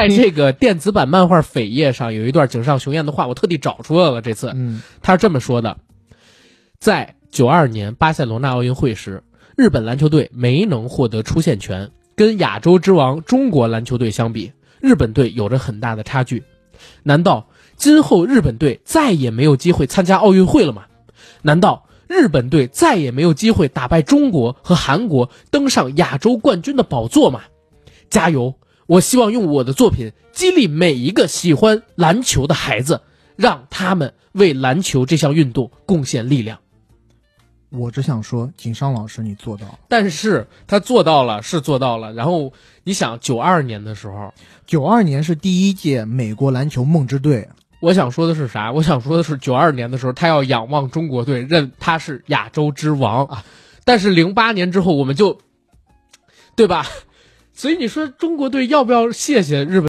在这个电子版漫画扉页上有一段井上雄彦的话，我特地找出来了。这次，嗯，他是这么说的：在九二年巴塞罗那奥运会时，日本篮球队没能获得出线权，跟亚洲之王中国篮球队相比，日本队有着很大的差距。难道今后日本队再也没有机会参加奥运会了吗？难道日本队再也没有机会打败中国和韩国，登上亚洲冠军的宝座吗？加油！我希望用我的作品激励每一个喜欢篮球的孩子，让他们为篮球这项运动贡献力量。我只想说，井上老师，你做到了。但是他做到了，是做到了。然后你想，九二年的时候，九二年是第一届美国篮球梦之队。我想说的是啥？我想说的是，九二年的时候，他要仰望中国队，认他是亚洲之王啊。但是零八年之后，我们就，对吧？所以你说中国队要不要谢谢日本？